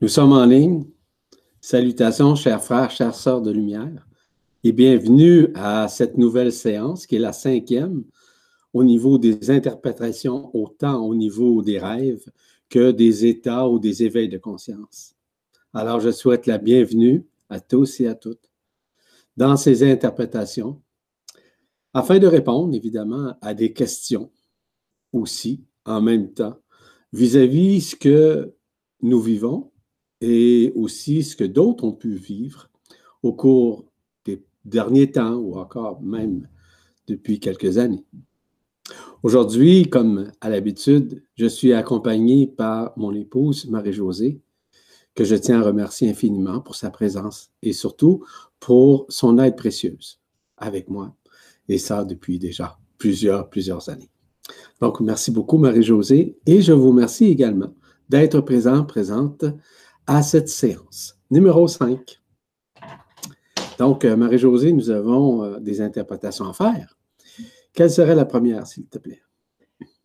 Nous sommes en ligne. Salutations, chers frères, chères sœurs de lumière, et bienvenue à cette nouvelle séance qui est la cinquième au niveau des interprétations, autant au niveau des rêves que des états ou des éveils de conscience. Alors, je souhaite la bienvenue à tous et à toutes dans ces interprétations, afin de répondre évidemment à des questions aussi en même temps vis-à-vis -vis ce que nous vivons et aussi ce que d'autres ont pu vivre au cours des derniers temps ou encore même depuis quelques années. Aujourd'hui, comme à l'habitude, je suis accompagné par mon épouse Marie-Josée, que je tiens à remercier infiniment pour sa présence et surtout pour son aide précieuse avec moi, et ça depuis déjà plusieurs, plusieurs années. Donc, merci beaucoup Marie-Josée et je vous remercie également d'être présent, présente à cette séance. Numéro 5. Donc, euh, Marie-Josée, nous avons euh, des interprétations à faire. Quelle serait la première, s'il te plaît?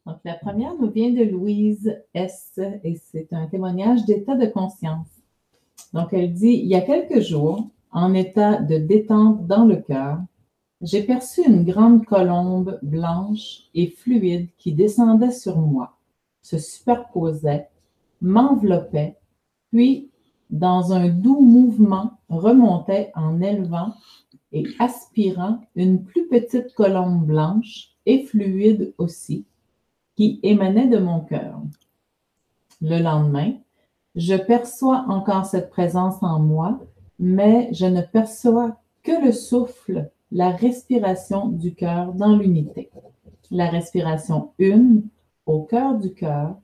Donc, la première nous vient de Louise S. et c'est un témoignage d'état de conscience. Donc, elle dit Il y a quelques jours, en état de détente dans le cœur, j'ai perçu une grande colombe blanche et fluide qui descendait sur moi, se superposait, m'enveloppait puis dans un doux mouvement remontait en élevant et aspirant une plus petite colombe blanche et fluide aussi, qui émanait de mon cœur. Le lendemain, je perçois encore cette présence en moi, mais je ne perçois que le souffle, la respiration du cœur dans l'unité. La respiration une au cœur du cœur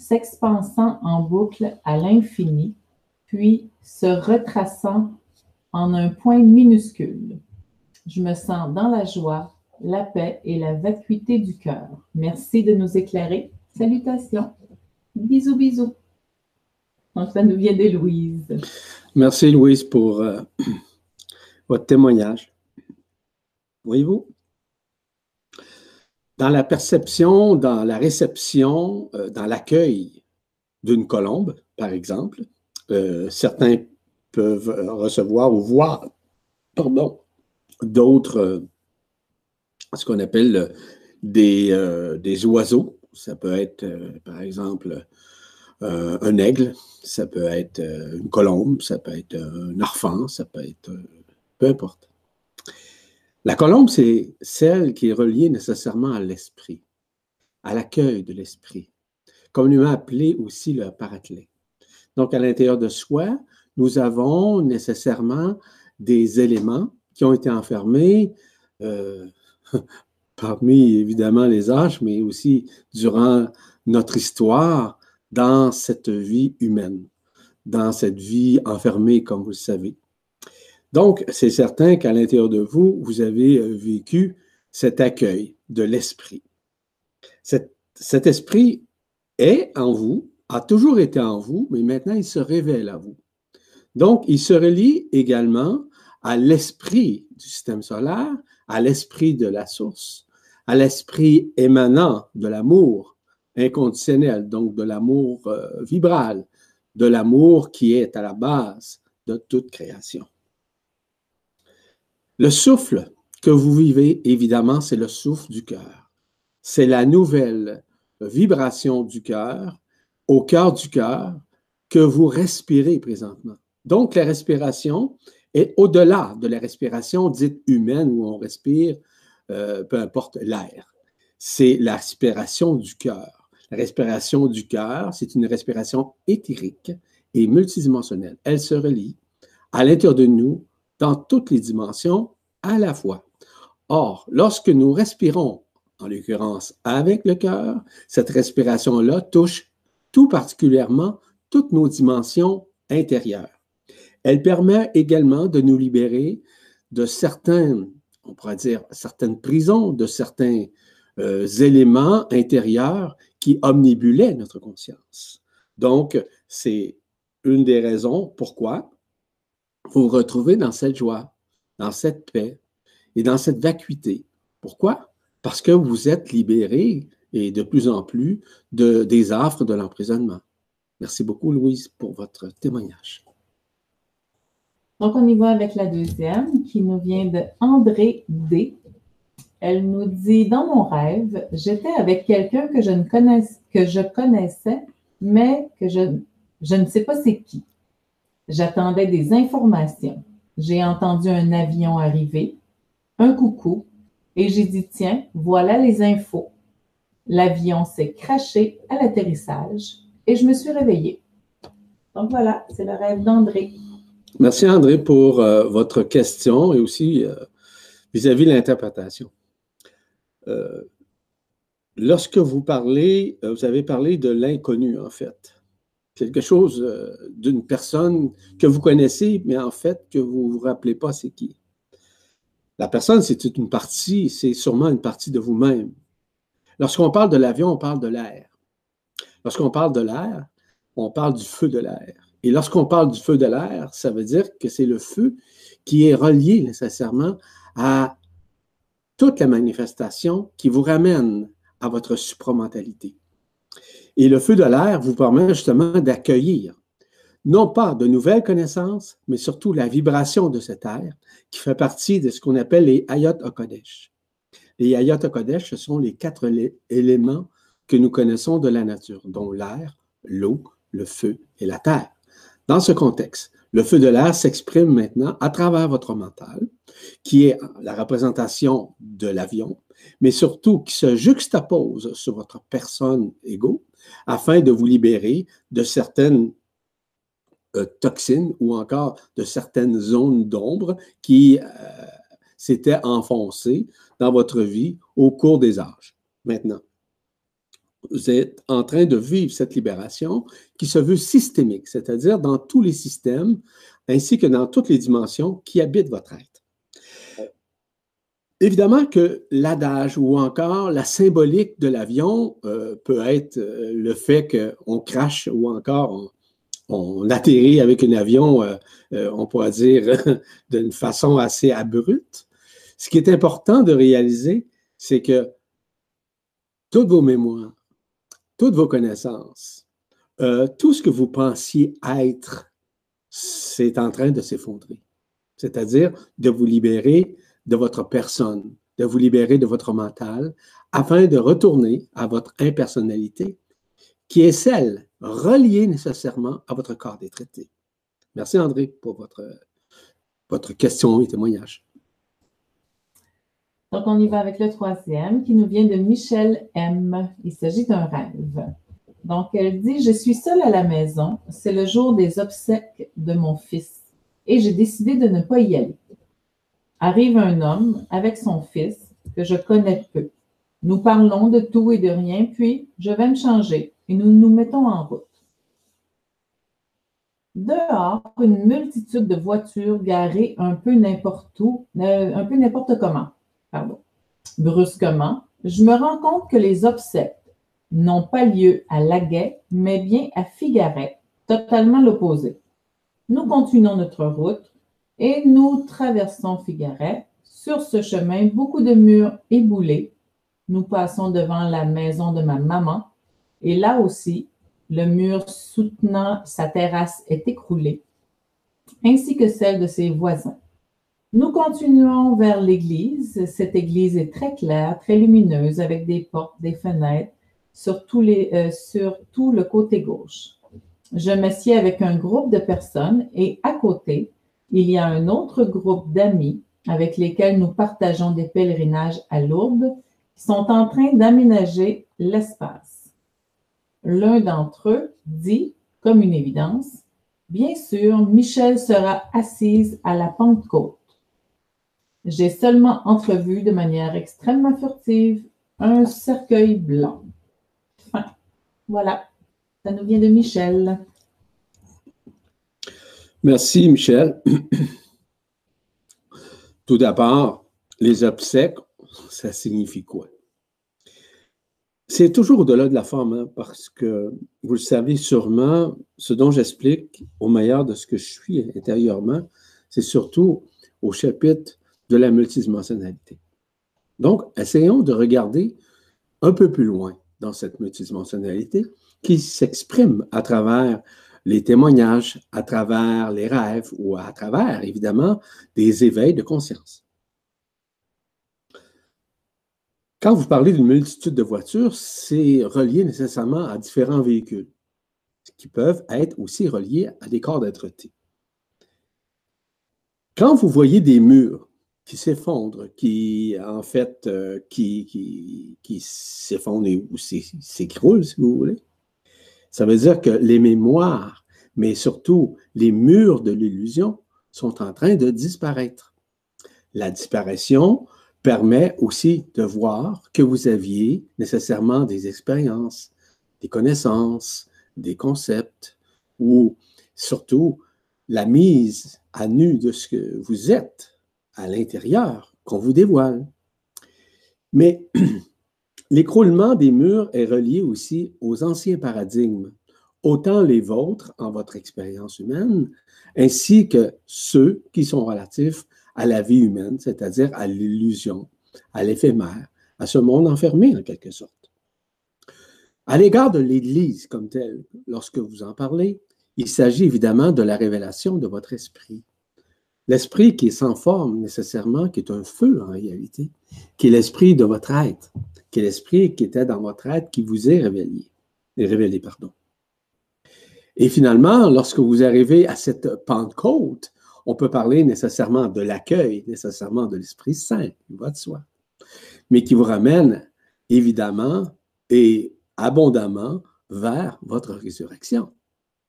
s'expansant en boucle à l'infini, puis se retraçant en un point minuscule. Je me sens dans la joie, la paix et la vacuité du cœur. Merci de nous éclairer. Salutations. Bisous, bisous. Donc, ça nous vient de Louise. Merci, Louise, pour euh, votre témoignage. Voyez-vous, dans la perception, dans la réception, euh, dans l'accueil d'une colombe, par exemple, euh, certains peuvent recevoir ou voir, pardon, d'autres, euh, ce qu'on appelle des, des, oiseaux. Ça peut être, par exemple, un aigle, ça peut être une colombe, ça peut être un arfan, ça peut être, peu importe. La colombe, c'est celle qui est reliée nécessairement à l'esprit, à l'accueil de l'esprit, a appelé aussi le paraclet. Donc, à l'intérieur de soi, nous avons nécessairement des éléments qui ont été enfermés euh, parmi évidemment les âges, mais aussi durant notre histoire dans cette vie humaine, dans cette vie enfermée, comme vous le savez. Donc, c'est certain qu'à l'intérieur de vous, vous avez euh, vécu cet accueil de l'esprit. Cet, esprit est en vous, a toujours été en vous, mais maintenant il se révèle à vous. Donc, il se relie également à l'esprit du système solaire, à l'esprit de la source, à l'esprit émanant de l'amour inconditionnel, donc de l'amour euh, vibral, de l'amour qui est à la base de toute création. Le souffle que vous vivez, évidemment, c'est le souffle du cœur. C'est la nouvelle vibration du cœur, au cœur du cœur, que vous respirez présentement. Donc, la respiration est au-delà de la respiration dite humaine où on respire, euh, peu importe l'air. C'est la respiration du cœur. La respiration du cœur, c'est une respiration éthérique et multidimensionnelle. Elle se relie à l'intérieur de nous dans toutes les dimensions à la fois. Or, lorsque nous respirons, en l'occurrence avec le cœur, cette respiration-là touche tout particulièrement toutes nos dimensions intérieures. Elle permet également de nous libérer de certains, on pourrait dire, certaines prisons, de certains euh, éléments intérieurs qui omnibulaient notre conscience. Donc, c'est une des raisons pourquoi vous vous retrouvez dans cette joie, dans cette paix et dans cette vacuité. Pourquoi? Parce que vous êtes libéré et de plus en plus de, des affres de l'emprisonnement. Merci beaucoup, Louise, pour votre témoignage. Donc, on y va avec la deuxième qui nous vient de André D. Elle nous dit Dans mon rêve, j'étais avec quelqu'un que je ne connaissais, que je connaissais, mais que je, je ne sais pas c'est qui. J'attendais des informations. J'ai entendu un avion arriver, un coucou, et j'ai dit Tiens, voilà les infos. L'avion s'est craché à l'atterrissage et je me suis réveillée. Donc voilà, c'est le rêve d'André. Merci André pour euh, votre question et aussi euh, vis-à-vis de l'interprétation. Euh, lorsque vous parlez, vous avez parlé de l'inconnu en fait. Quelque chose d'une personne que vous connaissez, mais en fait que vous ne vous rappelez pas c'est qui. La personne, c'est une partie, c'est sûrement une partie de vous-même. Lorsqu'on parle de l'avion, on parle de l'air. Lorsqu'on parle de l'air, on parle du feu de l'air. Et lorsqu'on parle du feu de l'air, ça veut dire que c'est le feu qui est relié nécessairement à toute la manifestation qui vous ramène à votre supramentalité. Et le feu de l'air vous permet justement d'accueillir non pas de nouvelles connaissances, mais surtout la vibration de cet air qui fait partie de ce qu'on appelle les Ayot Kodesh. Les Ayot Kodesh, ce sont les quatre éléments que nous connaissons de la nature, dont l'air, l'eau, le feu et la terre. Dans ce contexte, le feu de l'air s'exprime maintenant à travers votre mental, qui est la représentation de l'avion, mais surtout qui se juxtapose sur votre personne égaux afin de vous libérer de certaines euh, toxines ou encore de certaines zones d'ombre qui euh, s'étaient enfoncées dans votre vie au cours des âges. Maintenant, vous êtes en train de vivre cette libération qui se veut systémique, c'est-à-dire dans tous les systèmes ainsi que dans toutes les dimensions qui habitent votre être. Évidemment que l'adage ou encore la symbolique de l'avion euh, peut être euh, le fait qu'on crache ou encore on, atterrit avec un avion, euh, on pourrait dire, d'une façon assez abrupte. Ce qui est important de réaliser, c'est que toutes vos mémoires, toutes vos connaissances, tout ce que vous pensiez être, c'est en train de s'effondrer. C'est-à-dire de vous libérer de votre personne, de vous libérer de votre mental, afin de retourner à votre impersonnalité, qui est celle reliée nécessairement à votre corps des traités. Merci André pour votre, votre question et témoignage. Donc, on y va avec le troisième qui nous vient de Michel M. Il s'agit d'un rêve. Donc, elle dit Je suis seule à la maison. C'est le jour des obsèques de mon fils et j'ai décidé de ne pas y aller. Arrive un homme avec son fils que je connais peu. Nous parlons de tout et de rien, puis je vais me changer et nous nous mettons en route. Dehors, une multitude de voitures garées un peu n'importe où, euh, un peu n'importe comment pardon, brusquement, je me rends compte que les obsèques n'ont pas lieu à Laguet, mais bien à Figaret, totalement l'opposé. Nous continuons notre route et nous traversons Figaret. Sur ce chemin, beaucoup de murs éboulés. Nous passons devant la maison de ma maman et là aussi, le mur soutenant sa terrasse est écroulé, ainsi que celle de ses voisins. Nous continuons vers l'église. Cette église est très claire, très lumineuse, avec des portes, des fenêtres sur, euh, sur tout le côté gauche. Je m'assieds avec un groupe de personnes et à côté, il y a un autre groupe d'amis avec lesquels nous partageons des pèlerinages à Lourdes qui sont en train d'aménager l'espace. L'un d'entre eux dit, comme une évidence, Bien sûr, Michel sera assise à la Pentecôte. J'ai seulement entrevu de manière extrêmement furtive un cercueil blanc. Voilà, ça nous vient de Michel. Merci, Michel. Tout d'abord, les obsèques, ça signifie quoi? C'est toujours au-delà de la forme, hein, parce que vous le savez sûrement, ce dont j'explique au meilleur de ce que je suis intérieurement, c'est surtout au chapitre de la multidimensionnalité. Donc, essayons de regarder un peu plus loin dans cette multidimensionnalité qui s'exprime à travers les témoignages, à travers les rêves ou à travers, évidemment, des éveils de conscience. Quand vous parlez d'une multitude de voitures, c'est relié nécessairement à différents véhicules, qui peuvent être aussi reliés à des corps d'être Quand vous voyez des murs qui s'effondrent, qui, en fait, euh, qui s'effondrent ou s'écroulent, si vous voulez, ça veut dire que les mémoires, mais surtout les murs de l'illusion, sont en train de disparaître. La disparition permet aussi de voir que vous aviez nécessairement des expériences, des connaissances, des concepts, ou surtout la mise à nu de ce que vous êtes à l'intérieur qu'on vous dévoile. Mais l'écroulement des murs est relié aussi aux anciens paradigmes, autant les vôtres en votre expérience humaine, ainsi que ceux qui sont relatifs à la vie humaine, c'est-à-dire à, l'illusion, à l'éphémère, à ce monde enfermé en quelque sorte. À l'égard de l'Église comme telle, lorsque vous en parlez, il s'agit évidemment de la révélation de votre esprit. L'esprit qui est sans forme nécessairement, qui est un feu en réalité, qui est l'esprit de votre être, qui est l'esprit qui était dans votre être, qui vous est révélé, révélé pardon. Et finalement, lorsque vous arrivez à cette Pentecôte, on peut parler nécessairement de l'accueil, nécessairement de l'Esprit Saint, il va soi, mais qui vous ramène évidemment et abondamment vers votre résurrection.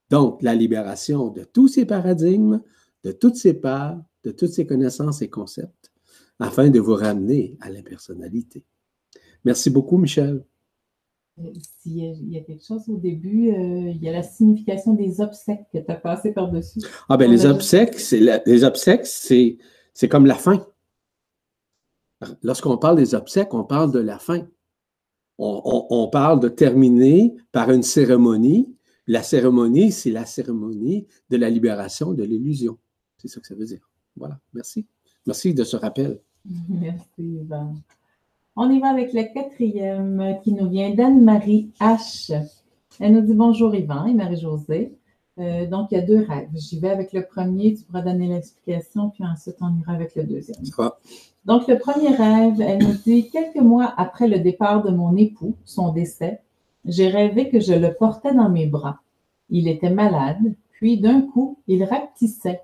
Donc, la libération de tous ces paradigmes, de toutes ces parts, de toutes ces connaissances et concepts, afin de vous ramener à l'impersonnalité. Merci beaucoup, Michel. S'il y a quelque chose au début, euh, il y a la signification des obsèques que tu as passé par-dessus. Ah, ben les obsèques, c'est les obsèques, c'est, c'est comme la fin. Lorsqu'on parle des obsèques, on parle de la fin. On, on, parle de terminer par une cérémonie. La cérémonie, c'est la cérémonie de la libération de l'illusion. C'est ça que ça veut dire. Voilà, merci. Merci de ce rappel. Merci, Yvan. On y va avec la quatrième qui nous vient d'Anne-Marie H. Elle nous dit bonjour Yvan et Marie-Josée. Euh, donc, il y a deux rêves. J'y vais avec le premier, tu pourras donner l'explication, puis ensuite on ira avec le deuxième. Donc, le premier rêve, elle nous dit quelques mois après le départ de mon époux, son décès, j'ai rêvé que je le portais dans mes bras. Il était malade, puis d'un coup, il rapetissait,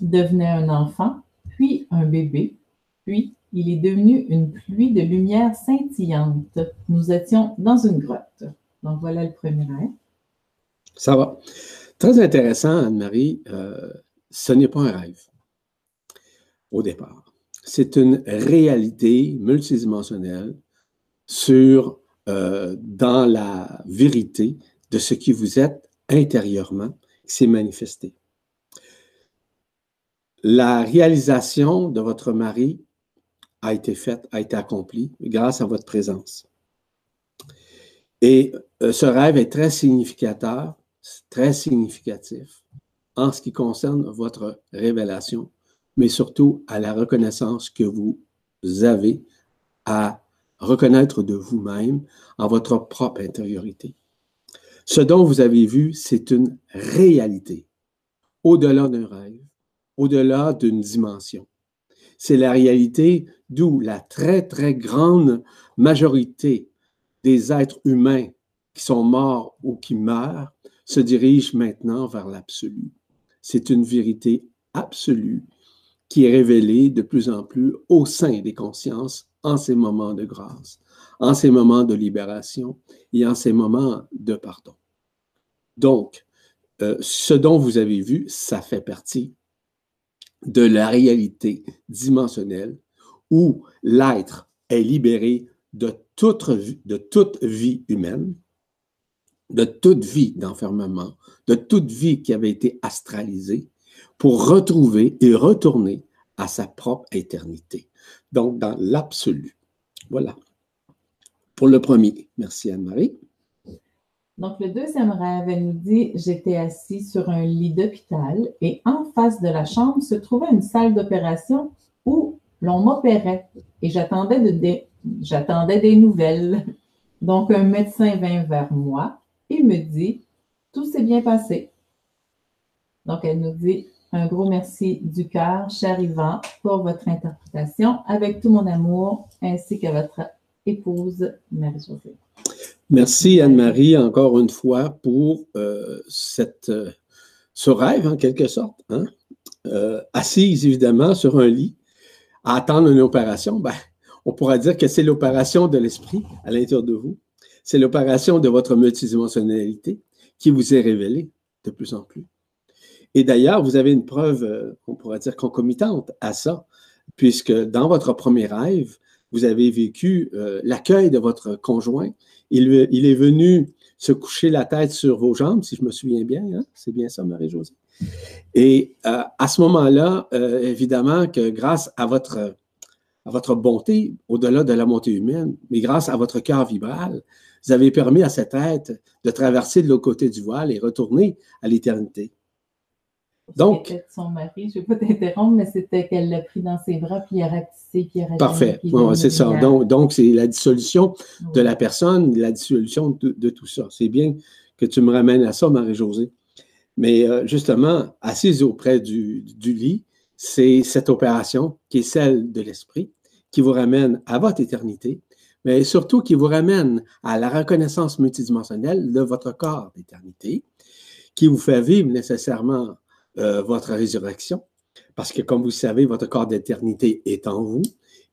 devenait un enfant, puis un bébé, puis il est devenu une pluie de lumière scintillante. Nous étions dans une grotte. Donc voilà le premier rêve. Ça va. Très intéressant, Anne-Marie. Euh, ce n'est pas un rêve au départ. C'est une réalité multidimensionnelle euh, dans la vérité de ce qui vous êtes intérieurement, qui s'est manifesté. La réalisation de votre mari a été faite, a été accomplie grâce à votre présence. Et euh, ce rêve est très significateur, très significatif en ce qui concerne votre révélation, mais surtout à la reconnaissance que vous avez à reconnaître de vous-même en votre propre intériorité. Ce dont vous avez vu, c'est une réalité, au-delà d'un rêve, au-delà d'une dimension. C'est la réalité d'où la très, très grande majorité des êtres humains qui sont morts ou qui meurent se dirigent maintenant vers l'absolu. C'est une vérité absolue qui est révélée de plus en plus au sein des consciences en ces moments de grâce, en ces moments de libération et en ces moments de pardon. Donc, euh, ce dont vous avez vu, ça fait partie de la réalité dimensionnelle où l'être est libéré de toute, de toute vie humaine, de toute vie d'enfermement, de toute vie qui avait été astralisée, pour retrouver et retourner à sa propre éternité. Donc, dans l'absolu. Voilà. Pour le premier. Merci Anne-Marie. Donc, le deuxième rêve, elle nous dit J'étais assis sur un lit d'hôpital et en face de la chambre se trouvait une salle d'opération où l'on m'opérait et j'attendais des nouvelles. Donc, un médecin vint vers moi il me dit Tout s'est bien passé. Donc, elle nous dit un gros merci du cœur, cher Yvan, pour votre interprétation, avec tout mon amour, ainsi que votre épouse, Marie-Josée. Merci Anne-Marie encore une fois pour euh, euh, ce rêve en quelque sorte. Hein? Euh, assise évidemment sur un lit, à attendre une opération. Ben, on pourra dire que c'est l'opération de l'esprit à l'intérieur de vous. C'est l'opération de votre multidimensionnalité qui vous est révélée de plus en plus. Et d'ailleurs, vous avez une preuve, on pourrait dire, concomitante à ça, puisque dans votre premier rêve, vous avez vécu l'accueil de votre conjoint il, est venu se coucher la tête sur vos jambes, si je me souviens bien. Hein? C'est bien ça, Marie-Josée. Et euh, à ce moment-là, euh, évidemment que grâce à votre, à votre bonté, au-delà de la montée humaine, mais grâce à votre cœur vibral, vous avez permis à cette être de traverser de l'autre côté du voile et retourner à l'éternité. Donc. Son mari, je ne vais pas t'interrompre, mais c'était qu'elle l'a pris dans ses bras, puis il a rapetissé, puis il a Parfait. c'est ça. Donc, c'est la dissolution de la personne, la dissolution de, tout ça. C'est bien que tu me ramènes à ça, Marie-Josée. Mais euh, justement, assise auprès du, du lit, c'est cette opération qui est celle de l'esprit, qui vous ramène à votre éternité, mais surtout qui vous ramène à la reconnaissance multidimensionnelle de votre corps d'éternité, qui vous fait vivre nécessairement euh, votre résurrection, parce que comme vous savez, votre corps d'éternité est en vous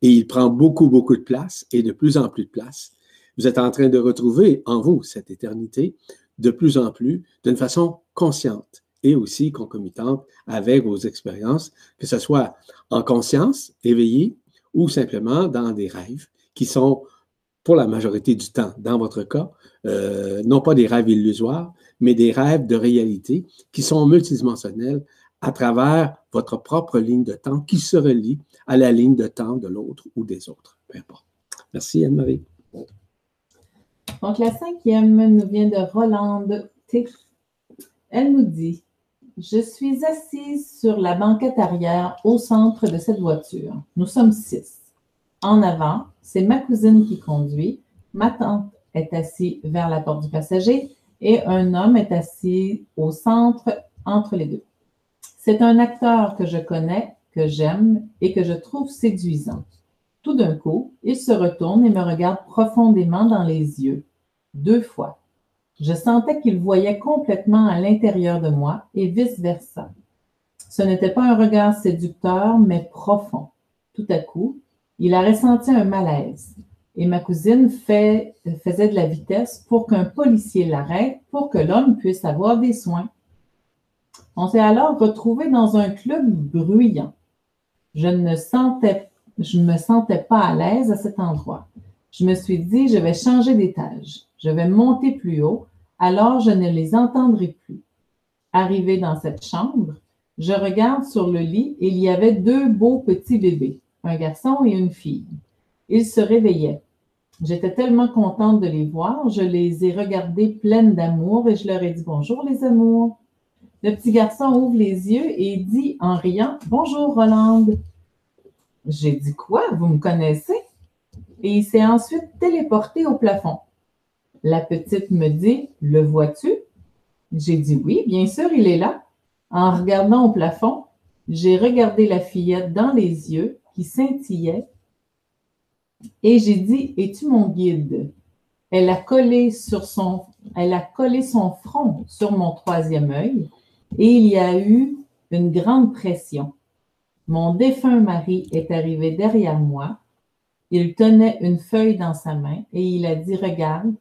et il prend beaucoup, beaucoup de place et de plus en plus de place. Vous êtes en train de retrouver en vous cette éternité de plus en plus d'une façon consciente et aussi concomitante avec vos expériences, que ce soit en conscience, éveillée, ou simplement dans des rêves qui sont, pour la majorité du temps, dans votre cas, euh, non pas des rêves illusoires, mais des rêves de réalité qui sont multidimensionnels à travers votre propre ligne de temps qui se relie à la ligne de temps de l'autre ou des autres. Peu importe. Merci Anne-Marie. Donc la cinquième nous vient de Rolande Elle nous dit Je suis assise sur la banquette arrière au centre de cette voiture. Nous sommes six. En avant, c'est ma cousine qui conduit. Ma tante est assise vers la porte du passager et un homme est assis au centre entre les deux. C'est un acteur que je connais, que j'aime et que je trouve séduisant. Tout d'un coup, il se retourne et me regarde profondément dans les yeux, deux fois. Je sentais qu'il voyait complètement à l'intérieur de moi et vice-versa. Ce n'était pas un regard séducteur, mais profond. Tout à coup, il a ressenti un malaise et ma cousine faisait de la vitesse pour qu'un policier l'arrête pour que l'homme puisse avoir des soins. On s'est alors retrouvé dans un club bruyant. Je ne sentais, je me sentais pas à l'aise à cet endroit. Je me suis dit, je vais changer d'étage. Je vais monter plus haut, alors je ne les entendrai plus. Arrivé dans cette chambre, je regarde sur le lit et il y avait deux beaux petits bébés, un garçon et une fille. Ils se réveillaient. J'étais tellement contente de les voir, je les ai regardés pleines d'amour et je leur ai dit bonjour les amours. Le petit garçon ouvre les yeux et dit en riant Bonjour Rolande. J'ai dit quoi? Vous me connaissez Et il s'est ensuite téléporté au plafond. La petite me dit Le vois-tu J'ai dit oui, bien sûr, il est là. En regardant au plafond, j'ai regardé la fillette dans les yeux qui scintillaient et j'ai dit, es-tu mon guide? Elle a collé sur son, elle a collé son front sur mon troisième œil et il y a eu une grande pression. Mon défunt mari est arrivé derrière moi. Il tenait une feuille dans sa main et il a dit, regarde,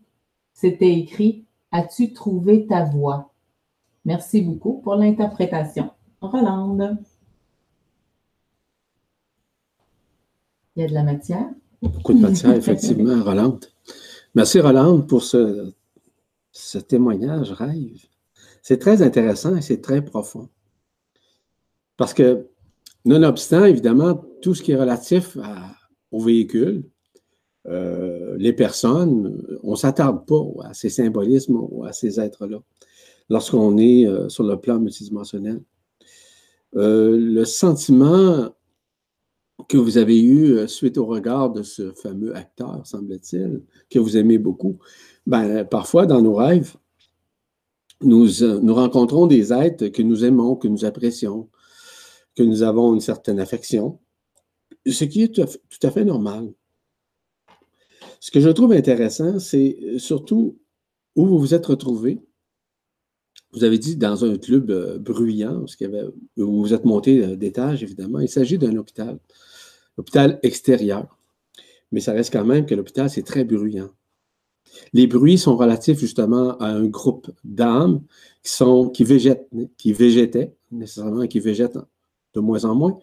c'était écrit, as-tu trouvé ta voix? Merci beaucoup pour l'interprétation. Rolande. Il y a de la matière? Beaucoup de matière, effectivement, Rolande. Merci, Rolande, pour ce, ce témoignage rêve. C'est très intéressant et c'est très profond. Parce que, nonobstant, évidemment, tout ce qui est relatif au véhicule, euh, les personnes, on ne s'attarde pas à ces symbolismes ou à ces êtres-là lorsqu'on est euh, sur le plan multidimensionnel. Euh, le sentiment que vous avez eu euh, suite au regard de ce fameux acteur, semble-t-il, que vous aimez beaucoup, ben, parfois dans nos rêves, nous, euh, nous rencontrons des êtres que nous aimons, que nous apprécions, que nous avons une certaine affection, ce qui est tout à fait normal. Ce que je trouve intéressant, c'est euh, surtout où vous vous êtes retrouvé. Vous avez dit dans un club euh, bruyant, où vous êtes monté d'étage, évidemment. Il s'agit d'un hôpital, hôpital extérieur. Mais ça reste quand même que l'hôpital, c'est très bruyant. Les bruits sont relatifs justement à un groupe d'âmes qui, qui, qui végétaient, nécessairement qui végètent de moins en moins,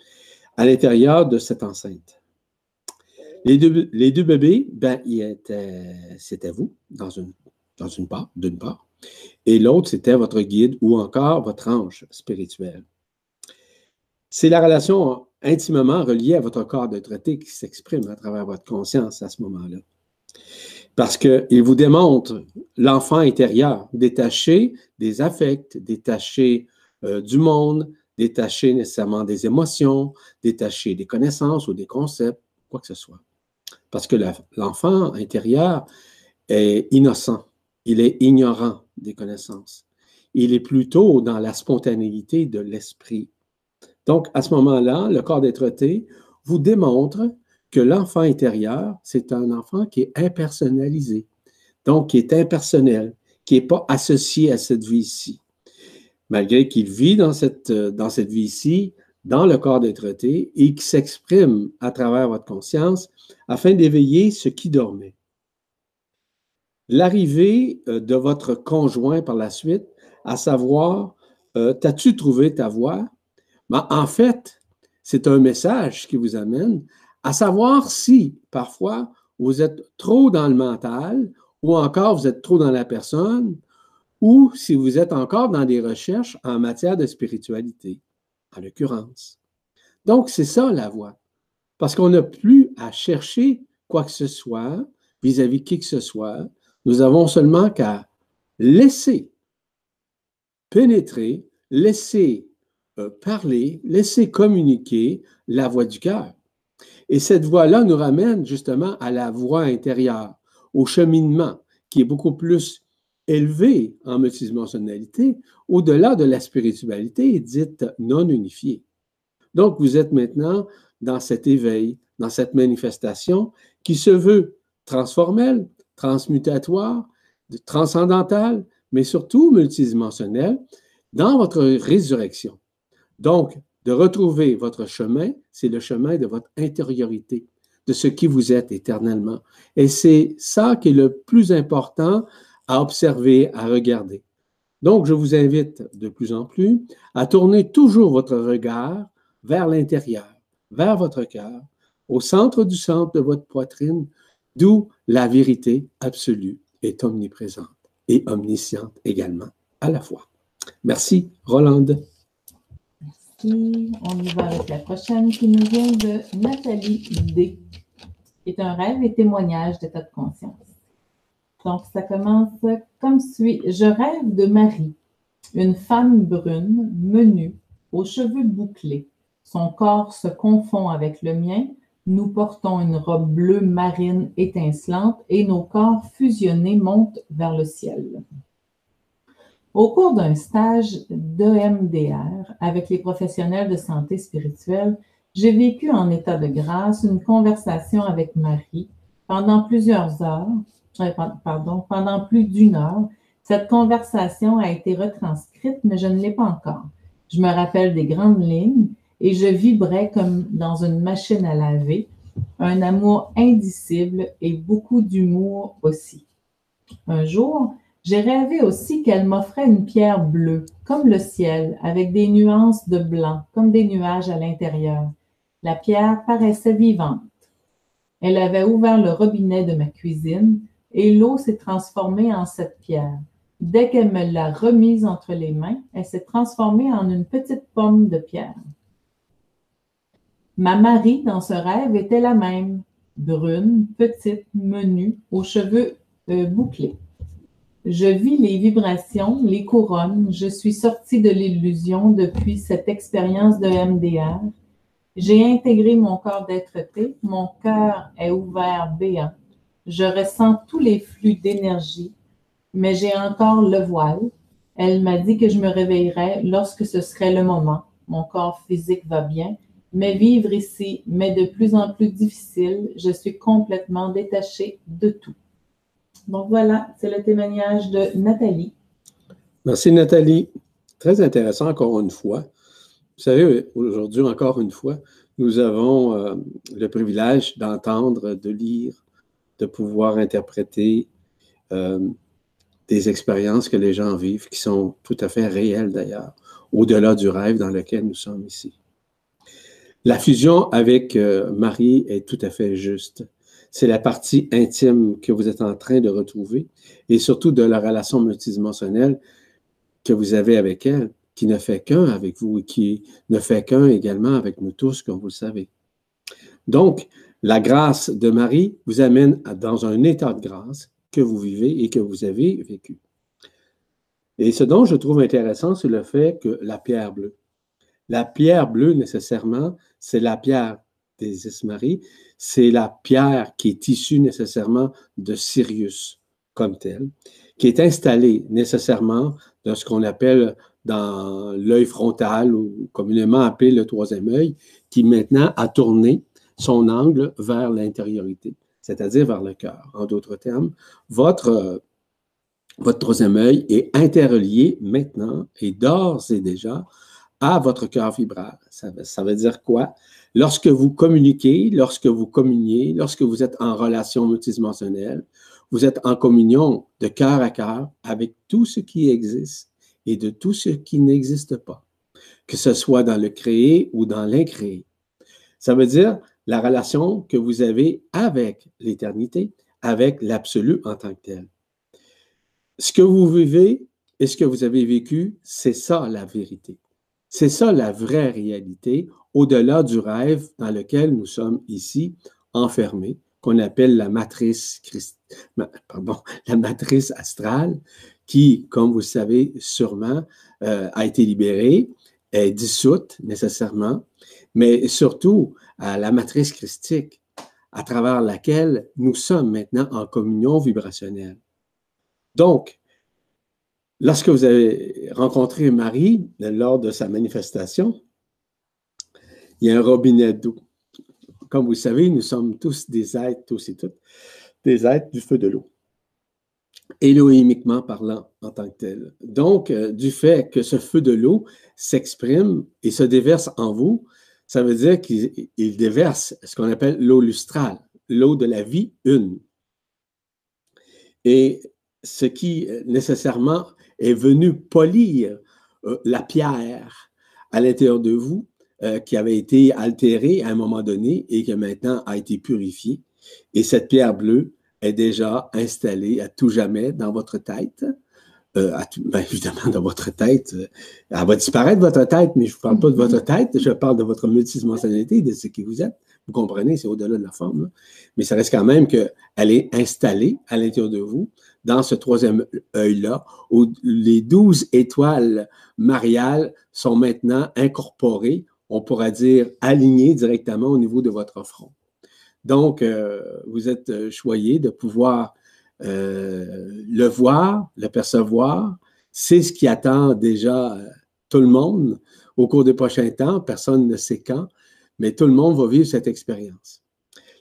à l'intérieur de cette enceinte. Les deux, les deux bébés, ben, c'était vous, dans une, dans une part, d'une part, et l'autre, c'était votre guide ou encore votre ange spirituel. C'est la relation intimement reliée à votre corps de traité qui s'exprime à travers votre conscience à ce moment-là parce qu'il vous démontre l'enfant intérieur, détaché des affects, détaché euh, du monde, détaché nécessairement des émotions, détaché des connaissances ou des concepts, quoi que ce soit. Parce que l'enfant intérieur est innocent, il est ignorant des connaissances. Il est plutôt dans la spontanéité de l'esprit. Donc, à ce moment-là, le corps d'être vous démontre que l'enfant intérieur, c'est un enfant qui est impersonnalisé, donc qui est impersonnel, qui n'est pas associé à cette vie-ci. Malgré qu'il vit dans cette, dans cette vie-ci, dans le corps d'être et qui s'exprime à travers votre conscience afin d'éveiller ce qui dormait. L'arrivée euh, de votre conjoint par la suite, à savoir, euh, t'as-tu trouvé ta voie? Ben, en fait, c'est un message qui vous amène à savoir si parfois vous êtes trop dans le mental ou encore vous êtes trop dans la personne ou si vous êtes encore dans des recherches en matière de spiritualité, en l'occurrence. Donc, c'est ça la voie. Parce qu'on n'a plus à chercher quoi que ce soit vis-à-vis qui que ce soit. Nous avons seulement qu'à laisser pénétrer, laisser parler, laisser communiquer la voix du cœur. Et cette voie-là nous ramène justement à la voie intérieure, au cheminement, qui est beaucoup plus élevé en multidimensionnalité, au-delà de la spiritualité dite non unifiée. Donc, vous êtes maintenant dans cet éveil, dans cette manifestation qui se veut transformelle, transmutatoire, transcendantale, mais surtout multidimensionnelle dans votre résurrection. Donc, de retrouver votre chemin, c'est le chemin de votre intériorité, de ce qui vous êtes éternellement. Et c'est ça qui est le plus important à observer, à regarder. Donc, je vous invite de plus en plus à tourner toujours votre regard vers l'intérieur, vers votre cœur, au centre du centre de votre poitrine, d'où la vérité absolue est omniprésente et omnisciente également à la fois. Merci, Rolande. On y va avec la prochaine qui nous vient de Nathalie D. qui est un rêve et témoignage d'état de conscience. Donc, ça commence comme suit. Je rêve de Marie, une femme brune, menue, aux cheveux bouclés. Son corps se confond avec le mien. Nous portons une robe bleue marine étincelante et nos corps fusionnés montent vers le ciel. Au cours d'un stage d'EMDR avec les professionnels de santé spirituelle, j'ai vécu en état de grâce une conversation avec Marie pendant plusieurs heures, euh, pardon, pendant plus d'une heure. Cette conversation a été retranscrite, mais je ne l'ai pas encore. Je me rappelle des grandes lignes et je vibrais comme dans une machine à laver, un amour indicible et beaucoup d'humour aussi. Un jour, j'ai rêvé aussi qu'elle m'offrait une pierre bleue, comme le ciel, avec des nuances de blanc, comme des nuages à l'intérieur. La pierre paraissait vivante. Elle avait ouvert le robinet de ma cuisine et l'eau s'est transformée en cette pierre. Dès qu'elle me l'a remise entre les mains, elle s'est transformée en une petite pomme de pierre. Ma Marie, dans ce rêve, était la même, brune, petite, menue, aux cheveux euh, bouclés. Je vis les vibrations, les couronnes. Je suis sortie de l'illusion depuis cette expérience de MDR. J'ai intégré mon corps d'être-té. Mon cœur est ouvert béant. Je ressens tous les flux d'énergie, mais j'ai encore le voile. Elle m'a dit que je me réveillerais lorsque ce serait le moment. Mon corps physique va bien, mais vivre ici m'est de plus en plus difficile. Je suis complètement détachée de tout. Donc voilà, c'est le témoignage de Nathalie. Merci Nathalie. Très intéressant encore une fois. Vous savez, aujourd'hui encore une fois, nous avons euh, le privilège d'entendre, de lire, de pouvoir interpréter euh, des expériences que les gens vivent, qui sont tout à fait réelles d'ailleurs, au-delà du rêve dans lequel nous sommes ici. La fusion avec euh, Marie est tout à fait juste. C'est la partie intime que vous êtes en train de retrouver et surtout de la relation multidimensionnelle que vous avez avec elle, qui ne fait qu'un avec vous et qui ne fait qu'un également avec nous tous, comme vous le savez. Donc, la grâce de Marie vous amène dans un état de grâce que vous vivez et que vous avez vécu. Et ce dont je trouve intéressant, c'est le fait que la pierre bleue. La pierre bleue, nécessairement, c'est la pierre des Marie, c'est la pierre qui est issue nécessairement de Sirius comme telle, qui est installée nécessairement dans ce qu'on appelle dans l'œil frontal ou communément appelé le troisième œil, qui maintenant a tourné son angle vers l'intériorité, c'est-à-dire vers le cœur. En d'autres termes, votre, votre troisième œil est interrelié maintenant et d'ores et déjà à votre cœur vibral. Ça, ça veut dire quoi? Lorsque vous communiquez, lorsque vous communiez, lorsque vous êtes en relation multidimensionnelle, vous êtes en communion de cœur à cœur avec tout ce qui existe et de tout ce qui n'existe pas, que ce soit dans le créé ou dans l'incréé. Ça veut dire la relation que vous avez avec l'éternité, avec l'absolu en tant que tel. Ce que vous vivez et ce que vous avez vécu, c'est ça la vérité. C'est ça la vraie réalité au-delà du rêve dans lequel nous sommes ici enfermés, qu'on appelle la matrice, astrale, qui, comme vous le savez sûrement, euh, a été libérée, est dissoute nécessairement, mais surtout la matrice christique, à travers laquelle nous sommes maintenant en communion vibrationnelle. Donc, lorsque vous avez rencontré Marie lors de sa manifestation, il y a un robinet d'eau. Comme vous le savez, nous sommes tous des êtres, tous et toutes, des êtres du feu de l'eau. Élohimiquement parlant en tant que tel. Donc, euh, du fait que ce feu de l'eau s'exprime et se déverse en vous, ça veut dire qu'il déverse ce qu'on appelle l'eau lustrale, l'eau de la vie une. Et ce qui euh, nécessairement est venu polir euh, la pierre à l'intérieur de vous, euh, qui avait été altérée à un moment donné et qui maintenant a été purifiée. Et cette pierre bleue est déjà installée à tout jamais dans votre tête. Euh, ben, évidemment, dans votre tête. Elle va disparaître, votre tête, mais je ne parle pas de votre tête, je parle de votre multidimensionnalité, de ce qui vous êtes. Vous comprenez, c'est au-delà de la forme. Mais ça reste quand même qu'elle est installée à l'intérieur de vous, dans ce troisième œil-là, où les douze étoiles mariales sont maintenant incorporées on pourra dire aligné directement au niveau de votre front. Donc, euh, vous êtes euh, choyé de pouvoir euh, le voir, le percevoir. C'est ce qui attend déjà tout le monde au cours des prochains temps. Personne ne sait quand, mais tout le monde va vivre cette expérience.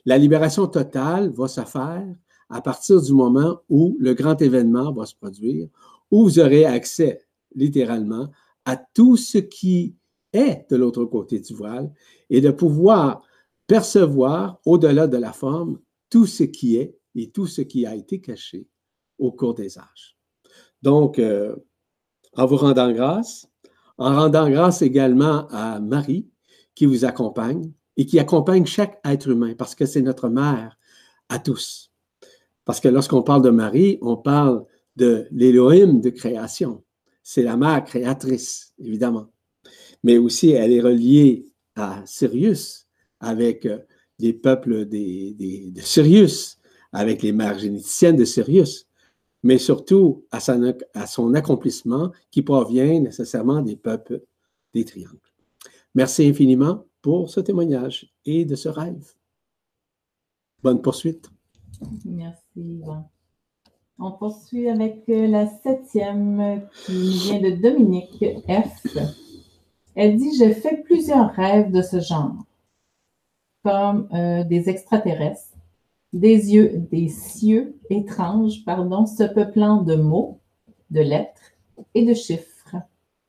La libération totale va se faire à partir du moment où le grand événement va se produire, où vous aurez accès littéralement à tout ce qui est de l'autre côté du voile et de pouvoir percevoir au-delà de la forme tout ce qui est et tout ce qui a été caché au cours des âges. Donc, euh, en vous rendant grâce, en rendant grâce également à Marie qui vous accompagne et qui accompagne chaque être humain parce que c'est notre mère à tous. Parce que lorsqu'on parle de Marie, on parle de l'Élohim de création. C'est la mère créatrice, évidemment mais aussi elle est reliée à Sirius, avec euh, les peuples de Sirius, avec les mères généticiennes de Sirius, mais surtout à son, à son accomplissement qui provient nécessairement des peuples des triangles. Merci infiniment pour ce témoignage et de ce rêve. Bonne poursuite. Merci. On poursuit avec euh, la septième qui vient de Dominique F. Elle dit J'ai fait plusieurs rêves de ce genre, comme euh, des extraterrestres, des yeux, des cieux étranges, pardon, se peuplant de mots, de lettres et de chiffres.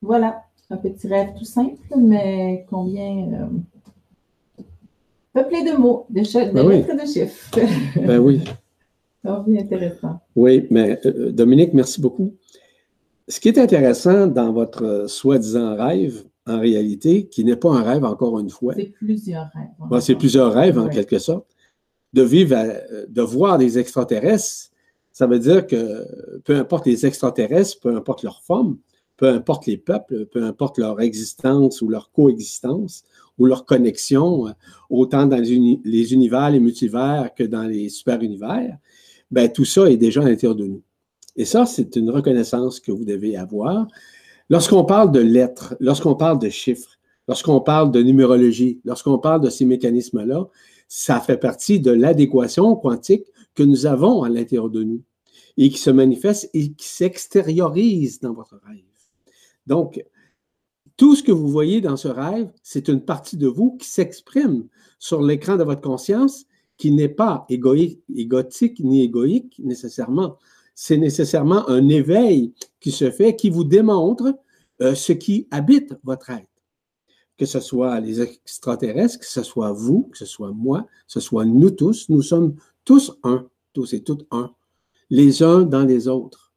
Voilà, un petit rêve tout simple, mais combien peuplé de mots, de, ben lettres et de chiffres. ben oui. Intéressant. Oui, mais euh, Dominique, merci beaucoup. Ce qui est intéressant dans votre soi-disant rêve, en réalité, qui n'est pas un rêve encore une fois. C'est plusieurs rêves. c'est plusieurs rêves en quelque sorte. De vivre, de voir des extraterrestres, ça veut dire que peu importe les extraterrestres, peu importe leur forme, peu importe les peuples, peu importe leur existence ou leur coexistence ou leur connexion, autant dans les, univers, les multivers que dans les super-univers, ben, tout ça est déjà à l'intérieur de nous. Et ça, c'est une reconnaissance que vous devez avoir. Lorsqu'on parle de lettres, lorsqu'on parle de chiffres, lorsqu'on parle de numérologie, lorsqu'on parle de ces mécanismes-là, ça fait partie de l'adéquation quantique que nous avons à l'intérieur de nous et qui se manifeste et qui s'extériorise dans votre rêve. Donc, tout ce que vous voyez dans ce rêve, c'est une partie de vous qui s'exprime sur l'écran de votre conscience qui n'est pas égotique ni égoïque nécessairement. C'est nécessairement un éveil qui se fait, qui vous démontre euh, ce qui habite votre être. Que ce soit les extraterrestres, que ce soit vous, que ce soit moi, que ce soit nous tous, nous sommes tous un, tous et toutes un, les uns dans les autres.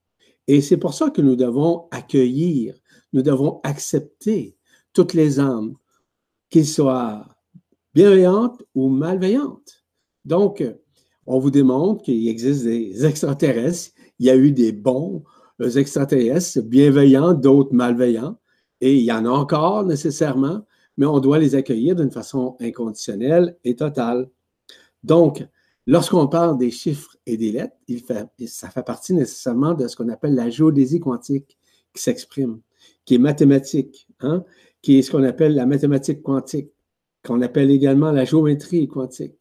Et c'est pour ça que nous devons accueillir, nous devons accepter toutes les âmes, qu'elles soient bienveillantes ou malveillantes. Donc, on vous démontre qu'il existe des extraterrestres. Il y a eu des bons euh, extraterrestres bienveillants, d'autres malveillants. Et il y en a encore nécessairement, mais on doit les accueillir d'une façon inconditionnelle et totale. Donc, lorsqu'on parle des chiffres et des lettres, ça fait partie nécessairement de ce qu'on appelle la géodésie quantique qui s'exprime, qui est mathématique, hein, qui est ce qu'on appelle la mathématique quantique, qu'on appelle également la géométrie quantique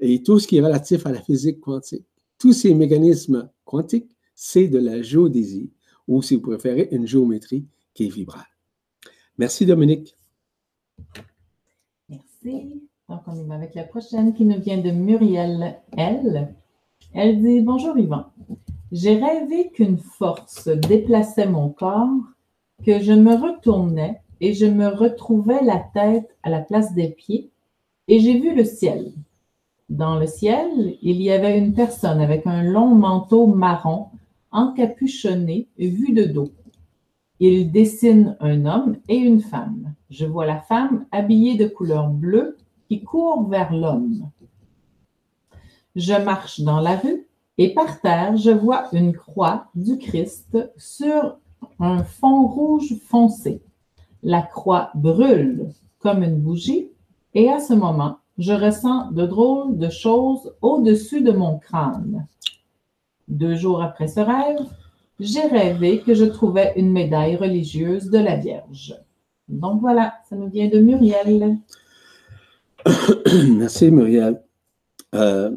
et tout ce qui est relatif à la physique quantique. Tous ces mécanismes quantiques, c'est de la géodésie, ou si vous préférez, une géométrie qui est vibrale. Merci Dominique. Merci. Donc, on va avec la prochaine qui nous vient de Muriel L. Elle dit Bonjour Yvan. J'ai rêvé qu'une force déplaçait mon corps, que je me retournais et je me retrouvais la tête à la place des pieds, et j'ai vu le ciel. Dans le ciel, il y avait une personne avec un long manteau marron, encapuchonné, vu de dos. Il dessine un homme et une femme. Je vois la femme habillée de couleur bleue qui court vers l'homme. Je marche dans la rue et par terre, je vois une croix du Christ sur un fond rouge foncé. La croix brûle comme une bougie et à ce moment, je ressens de drôles de choses au-dessus de mon crâne. Deux jours après ce rêve, j'ai rêvé que je trouvais une médaille religieuse de la Vierge. Donc voilà, ça nous vient de Muriel. Merci Muriel. Euh,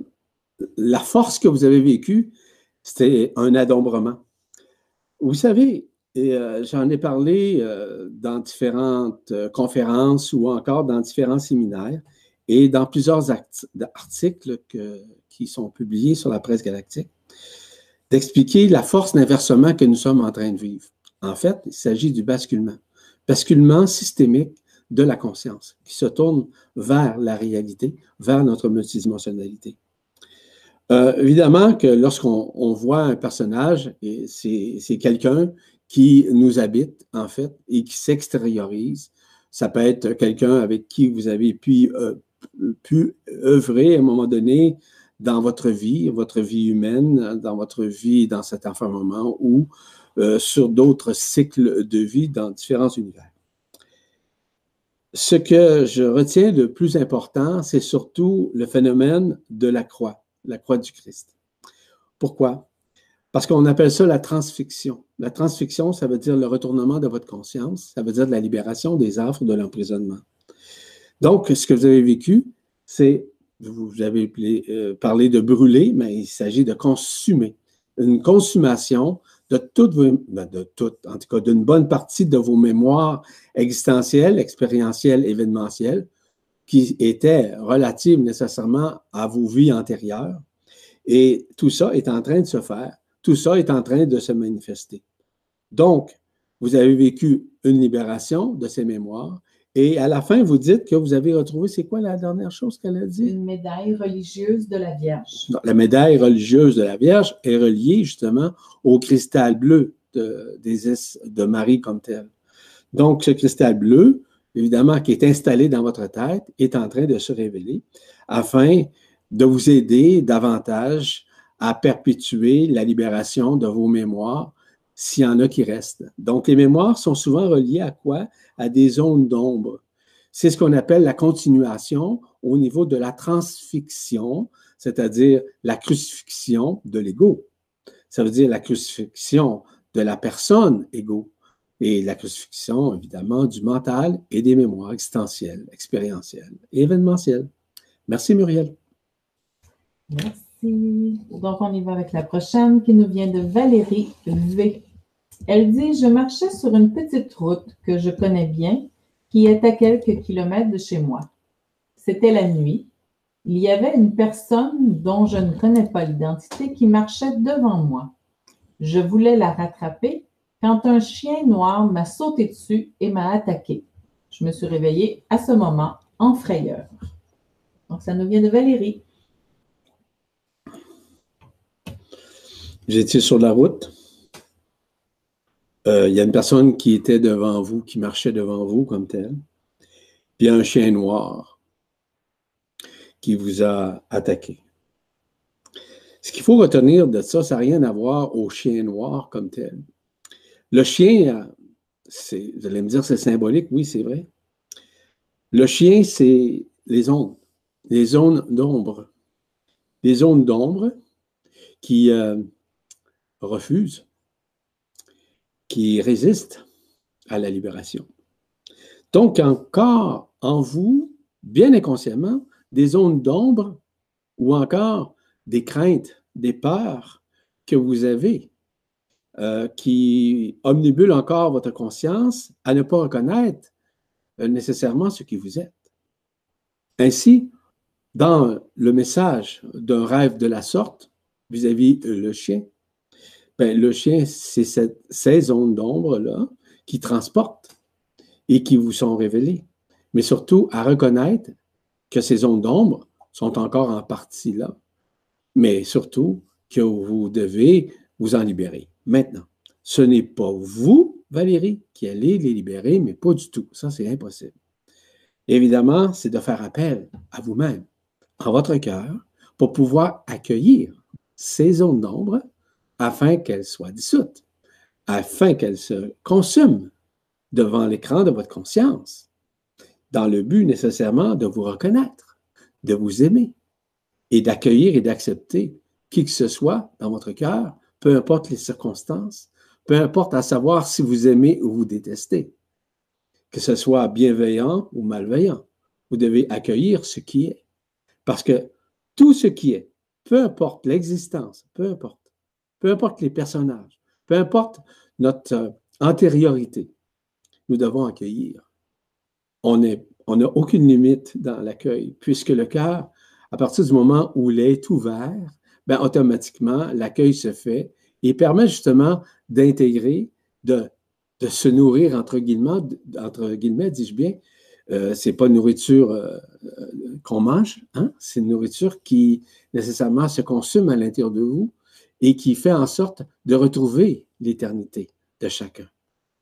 la force que vous avez vécue, c'était un adombrement. Vous savez, et euh, j'en ai parlé euh, dans différentes conférences ou encore dans différents séminaires, et dans plusieurs articles qui sont publiés sur la presse galactique, d'expliquer la force d'inversement que nous sommes en train de vivre. En fait, il s'agit du basculement. Basculement systémique de la conscience qui se tourne vers la réalité, vers notre multidimensionnalité. Euh, évidemment que lorsqu'on voit un personnage, c'est quelqu'un qui nous habite, en fait, et qui s'extériorise. Ça peut être quelqu'un avec qui vous avez pu euh, pu œuvrer à un moment donné dans votre vie, votre vie humaine, dans votre vie dans cet enfermement ou euh, sur d'autres cycles de vie dans différents univers. Ce que je retiens de plus important, c'est surtout le phénomène de la croix, la croix du Christ. Pourquoi? Parce qu'on appelle ça la transfixion. La transfixion, ça veut dire le retournement de votre conscience, ça veut dire la libération des affres de l'emprisonnement. Donc, ce que vous avez vécu, c'est, vous avez euh, parlé de brûler, mais il s'agit de consumer. une consommation de toutes vos, ben, de toutes, en tout cas d'une bonne partie de vos mémoires existentielles, expérientielles, événementielles, qui étaient relatives nécessairement à vos vies antérieures. Et tout ça est en train de se faire. Tout ça est en train de se manifester. Donc, vous avez vécu une libération de ces mémoires. Et à la fin, vous dites que vous avez retrouvé, c'est quoi la dernière chose qu'elle a dit? Une médaille religieuse de la Vierge. la médaille religieuse de la Vierge est reliée justement au cristal bleu de, de Marie comme tel. Donc, ce cristal bleu, évidemment, qui est installé dans votre tête, est en train de se révéler afin de vous aider davantage à perpétuer la libération de vos mémoires s'il y en a qui restent. Donc, les mémoires sont souvent reliées à quoi? À des zones d'ombre. C'est ce qu'on appelle la continuation au niveau de la transfixion, c'est-à-dire la crucifixion de l'ego. Ça veut dire la crucifixion de la personne ego et la crucifixion, évidemment, du mental et des mémoires existentielles, expérientielles et événementielles. Merci, Muriel. Merci. Donc, on y va avec la prochaine qui nous vient de Valérie V. Elle dit Je marchais sur une petite route que je connais bien, qui est à quelques kilomètres de chez moi. C'était la nuit. Il y avait une personne dont je ne connais pas l'identité qui marchait devant moi. Je voulais la rattraper quand un chien noir m'a sauté dessus et m'a attaqué. Je me suis réveillée à ce moment en frayeur. Donc, ça nous vient de Valérie. J'étais sur la route. Euh, il y a une personne qui était devant vous, qui marchait devant vous comme tel. Puis un chien noir qui vous a attaqué. Ce qu'il faut retenir de ça, ça n'a rien à voir au chien noir comme tel. Le chien, vous allez me dire c'est symbolique, oui, c'est vrai. Le chien, c'est les zones, les zones d'ombre. Les zones d'ombre qui euh, refusent qui résistent à la libération. Donc, encore en vous, bien inconsciemment, des zones d'ombre ou encore des craintes, des peurs que vous avez euh, qui omnibulent encore votre conscience à ne pas reconnaître euh, nécessairement ce qui vous êtes. Ainsi, dans le message d'un rêve de la sorte vis-à-vis -vis le chien, ben, le chien, c'est ces zones d'ombre-là qui transportent et qui vous sont révélées. Mais surtout à reconnaître que ces zones d'ombre sont encore en partie là. Mais surtout que vous devez vous en libérer. Maintenant, ce n'est pas vous, Valérie, qui allez les libérer, mais pas du tout. Ça, c'est impossible. Évidemment, c'est de faire appel à vous-même, en votre cœur, pour pouvoir accueillir ces zones d'ombre afin qu'elle soit dissoute, afin qu'elle se consume devant l'écran de votre conscience, dans le but nécessairement de vous reconnaître, de vous aimer et d'accueillir et d'accepter qui que ce soit dans votre cœur, peu importe les circonstances, peu importe à savoir si vous aimez ou vous détestez, que ce soit bienveillant ou malveillant. Vous devez accueillir ce qui est. Parce que tout ce qui est, peu importe l'existence, peu importe, peu importe les personnages, peu importe notre euh, antériorité, nous devons accueillir. On n'a aucune limite dans l'accueil, puisque le cœur, à partir du moment où il est ouvert, ben, automatiquement, l'accueil se fait et permet justement d'intégrer, de, se nourrir, entre guillemets, entre guillemets dis-je bien, euh, c'est pas une nourriture euh, qu'on mange, hein? c'est une nourriture qui nécessairement se consomme à l'intérieur de vous et qui fait en sorte de retrouver l'éternité de chacun.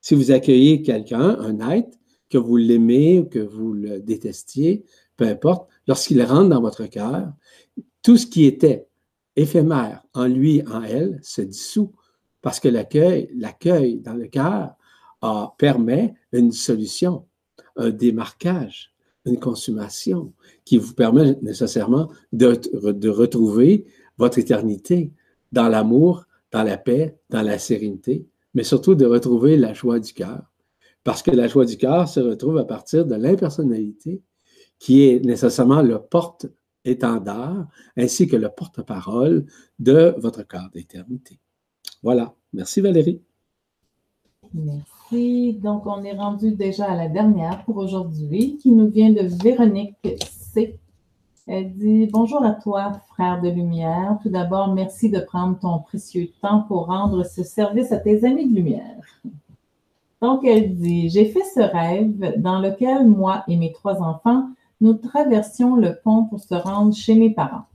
Si vous accueillez quelqu'un, un être, que vous l'aimez ou que vous le détestiez, peu importe, lorsqu'il rentre dans votre cœur, tout ce qui était éphémère en lui, en elle, se dissout parce que l'accueil, dans le cœur permet une solution, un démarquage, une consommation qui vous permet nécessairement de retrouver votre éternité, dans l'amour, dans la paix, dans la sérénité, mais surtout de retrouver la joie du cœur. Parce que la joie du cœur se retrouve à partir de l'impersonnalité qui est nécessairement le porte-étendard ainsi que le porte-parole de votre cœur d'éternité. Voilà. Merci Valérie. Merci. Donc, on est rendu déjà à la dernière pour aujourd'hui, qui nous vient de Véronique C. Elle dit Bonjour à toi, frère de lumière. Tout d'abord, merci de prendre ton précieux temps pour rendre ce service à tes amis de lumière. Donc, elle dit J'ai fait ce rêve dans lequel moi et mes trois enfants, nous traversions le pont pour se rendre chez mes parents.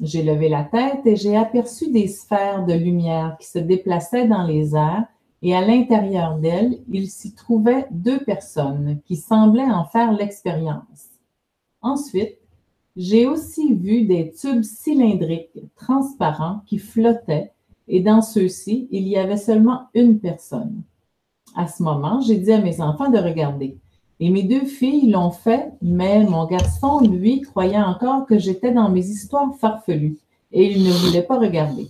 J'ai levé la tête et j'ai aperçu des sphères de lumière qui se déplaçaient dans les airs et à l'intérieur d'elles, il s'y trouvait deux personnes qui semblaient en faire l'expérience. Ensuite, j'ai aussi vu des tubes cylindriques transparents qui flottaient et dans ceux-ci, il y avait seulement une personne. À ce moment, j'ai dit à mes enfants de regarder. Et mes deux filles l'ont fait, mais mon garçon, lui, croyait encore que j'étais dans mes histoires farfelues et il ne voulait pas regarder.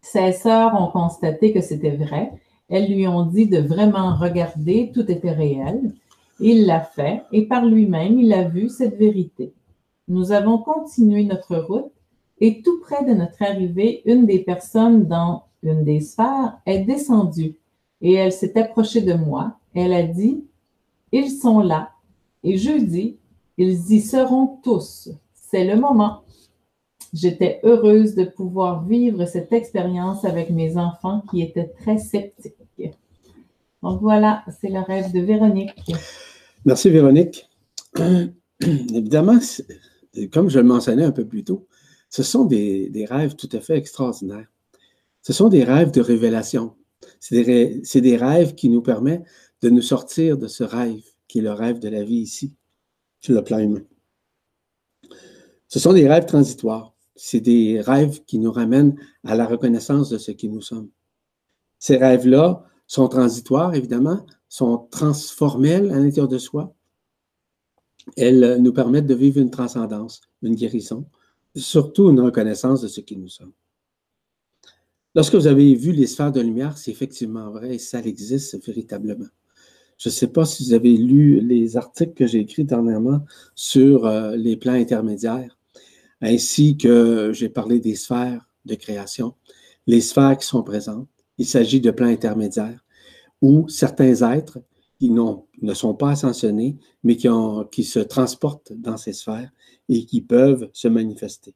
Ses sœurs ont constaté que c'était vrai. Elles lui ont dit de vraiment regarder, tout était réel. Il l'a fait et par lui-même, il a vu cette vérité. Nous avons continué notre route et tout près de notre arrivée, une des personnes dans une des sphères est descendue et elle s'est approchée de moi. Elle a dit ils sont là. Et jeudi, ils y seront tous. C'est le moment. J'étais heureuse de pouvoir vivre cette expérience avec mes enfants qui étaient très sceptiques. Donc voilà, c'est le rêve de Véronique. Merci Véronique. Évidemment, comme je le mentionnais un peu plus tôt, ce sont des, rêves tout à fait extraordinaires. Ce sont des rêves de révélation. C'est des, des, rêves qui nous permettent de nous sortir de ce rêve qui est le rêve de la vie ici, sur le plan humain. Ce sont des rêves transitoires. C'est des rêves qui nous ramènent à la reconnaissance de ce qui nous sommes. Ces rêves-là sont transitoires, évidemment, sont transformels à l'intérieur de soi. Elles nous permettent de vivre une transcendance, une guérison, surtout une reconnaissance de ce qui nous sommes. Lorsque vous avez vu les sphères de lumière, c'est effectivement vrai ça existe véritablement. Je ne sais pas si vous avez lu les articles que j'ai écrits dernièrement sur euh, les plans intermédiaires, ainsi que j'ai parlé des sphères de création, les sphères qui sont présentes. Il s'agit de plans intermédiaires où certains êtres ne sont pas ascensionnés, mais qui se transportent dans ces sphères et qui peuvent se manifester.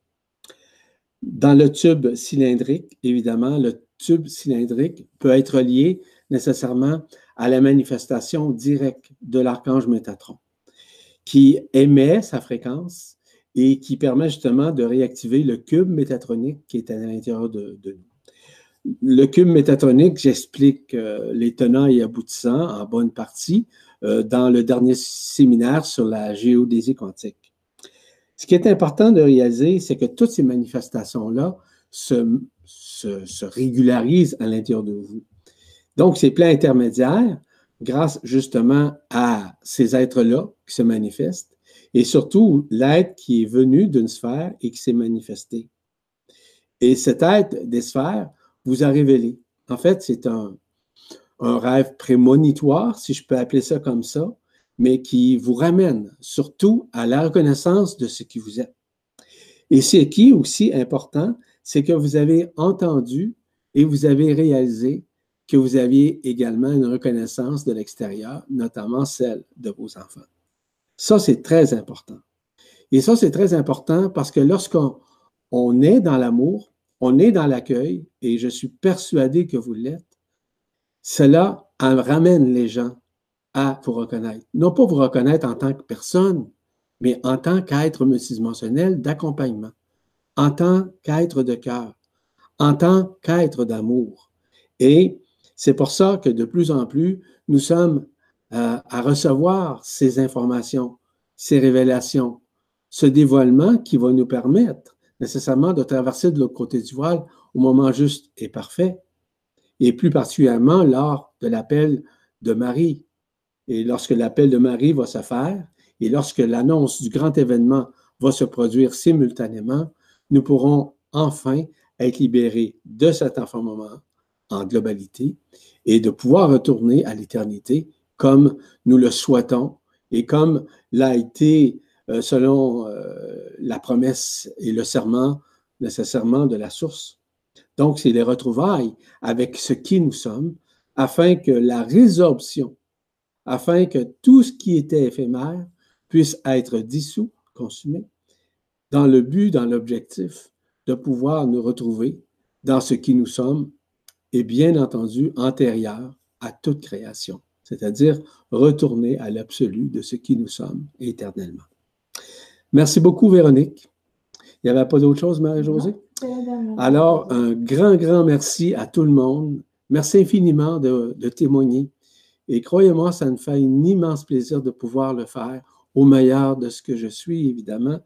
Dans le tube cylindrique, évidemment, le tube cylindrique peut être lié nécessairement à la manifestation directe de l'archange Métatron, qui émet sa fréquence et qui permet justement de réactiver le cube métatronique qui est à l'intérieur de, nous. Le cube métatronique, j'explique euh, les tenants et aboutissants en bonne partie euh, dans le dernier séminaire sur la géodésie quantique. Ce qui est important de réaliser, c'est que toutes ces manifestations-là se, se régularisent à l'intérieur de vous. Donc, ces plans intermédiaires, grâce justement à ces êtres-là qui se manifestent, et surtout l'être qui est venu d'une sphère et qui s'est manifesté. Et cet être des sphères vous a révélé. En fait, c'est un, rêve prémonitoire, si je peux appeler ça comme ça, mais qui vous ramène surtout à la reconnaissance de ce qui vous êtes. Et ce qui est aussi important, c'est que vous avez entendu et vous avez réalisé que vous aviez également une reconnaissance de l'extérieur, notamment celle de vos enfants. Ça, c'est très important. Et ça, c'est très important parce que lorsqu'on on est dans l'amour, on est dans l'accueil, et je suis persuadé que vous l'êtes, cela ramène les gens à vous reconnaître. Non pas vous reconnaître en tant que personne, mais en tant qu'être multidimensionnel d'accompagnement, en tant qu'être de cœur, en tant qu'être d'amour. Et c'est pour ça que de plus en plus, nous sommes euh, à recevoir ces informations, ces révélations, ce dévoilement qui va nous permettre nécessairement de traverser de l'autre côté du voile au moment juste et parfait, et plus particulièrement lors de l'appel de Marie. Et lorsque l'appel de Marie va se faire, et lorsque l'annonce du grand événement va se produire simultanément, nous pourrons enfin être libérés de cet moment en globalité et de pouvoir retourner à l'éternité comme nous le souhaitons et comme l'a été euh, selon euh, la promesse et le serment nécessairement de la source. Donc, c'est les retrouvailles avec ce qui nous sommes, afin que la résorption, afin que tout ce qui était éphémère puisse être dissous, consumé, dans le but, dans l'objectif de pouvoir nous retrouver dans ce qui nous sommes et bien entendu antérieur à toute création, c'est-à-dire retourner à l'absolu de ce qui nous sommes éternellement. Merci beaucoup, Véronique. Il n'y avait pas d'autre chose, Marie-Josée? Alors, un grand, grand merci à tout le monde. Merci infiniment de, de témoigner. Et croyez-moi, ça me fait un immense plaisir de pouvoir le faire au meilleur de ce que je suis, évidemment,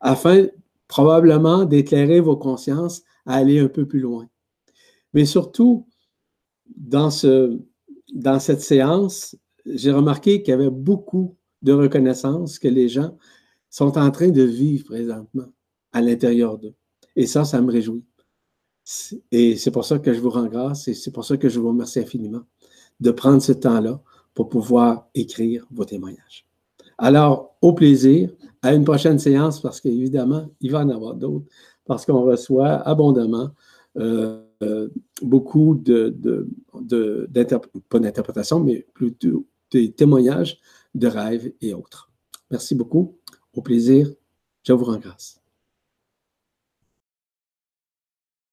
afin probablement d'éclairer vos consciences à aller un peu plus loin. Mais surtout, dans, ce, dans cette séance, j'ai remarqué qu'il y avait beaucoup de reconnaissance que les gens sont en train de vivre présentement à l'intérieur d'eux. Et ça, ça me réjouit. Et c'est pour ça que je vous rends grâce et c'est pour ça que je vous remercie infiniment de prendre ce temps-là pour pouvoir écrire vos témoignages. Alors, au plaisir, à une prochaine séance parce qu'évidemment, il va en avoir d'autres parce qu'on reçoit abondamment euh, euh, beaucoup de, de, pas d'interprétation, mais plutôt des témoignages de rêves et autres. Merci beaucoup. Au plaisir. Je vous rends.